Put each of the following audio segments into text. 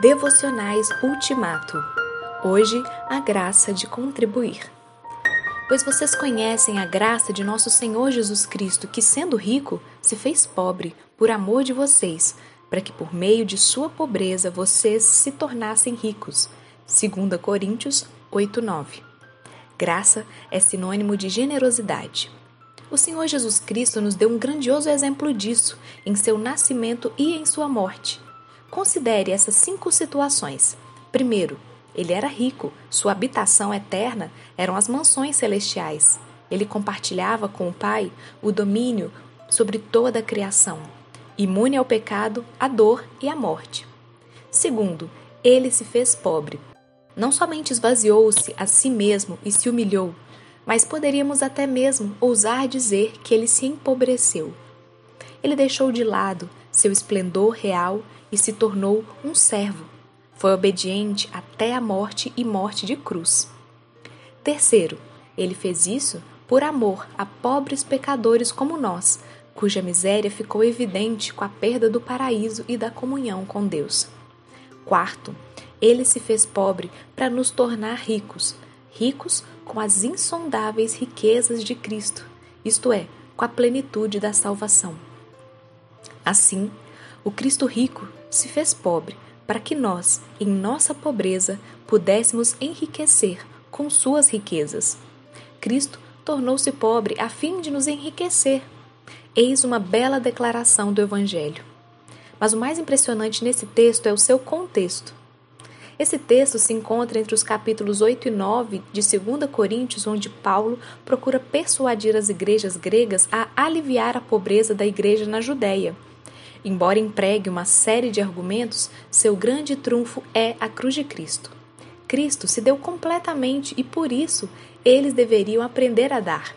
Devocionais Ultimato. Hoje, a graça de contribuir. Pois vocês conhecem a graça de nosso Senhor Jesus Cristo, que, sendo rico, se fez pobre por amor de vocês, para que por meio de sua pobreza vocês se tornassem ricos. 2 Coríntios 8:9. Graça é sinônimo de generosidade. O Senhor Jesus Cristo nos deu um grandioso exemplo disso em seu nascimento e em sua morte. Considere essas cinco situações. Primeiro, ele era rico, sua habitação eterna eram as mansões celestiais. Ele compartilhava com o Pai o domínio sobre toda a criação, imune ao pecado, à dor e à morte. Segundo, ele se fez pobre. Não somente esvaziou-se a si mesmo e se humilhou, mas poderíamos até mesmo ousar dizer que ele se empobreceu. Ele deixou de lado seu esplendor real e se tornou um servo. Foi obediente até a morte e morte de cruz. Terceiro, ele fez isso por amor a pobres pecadores como nós, cuja miséria ficou evidente com a perda do paraíso e da comunhão com Deus. Quarto, ele se fez pobre para nos tornar ricos, ricos com as insondáveis riquezas de Cristo, isto é, com a plenitude da salvação. Assim, o Cristo rico se fez pobre para que nós, em nossa pobreza, pudéssemos enriquecer com suas riquezas. Cristo tornou-se pobre a fim de nos enriquecer. Eis uma bela declaração do Evangelho. Mas o mais impressionante nesse texto é o seu contexto. Esse texto se encontra entre os capítulos 8 e 9 de 2 Coríntios, onde Paulo procura persuadir as igrejas gregas a aliviar a pobreza da igreja na Judéia Embora empregue uma série de argumentos, seu grande trunfo é a cruz de Cristo. Cristo se deu completamente e por isso eles deveriam aprender a dar.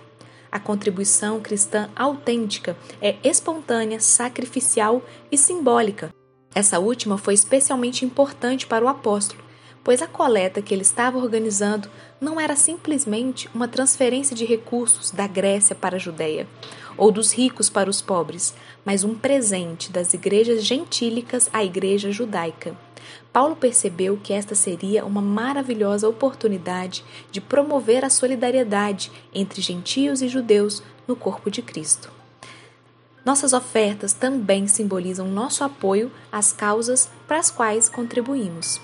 A contribuição cristã autêntica é espontânea, sacrificial e simbólica. Essa última foi especialmente importante para o apóstolo, pois a coleta que ele estava organizando não era simplesmente uma transferência de recursos da Grécia para a Judéia, ou dos ricos para os pobres, mas um presente das igrejas gentílicas à igreja judaica. Paulo percebeu que esta seria uma maravilhosa oportunidade de promover a solidariedade entre gentios e judeus no corpo de Cristo. Nossas ofertas também simbolizam nosso apoio às causas para as quais contribuímos.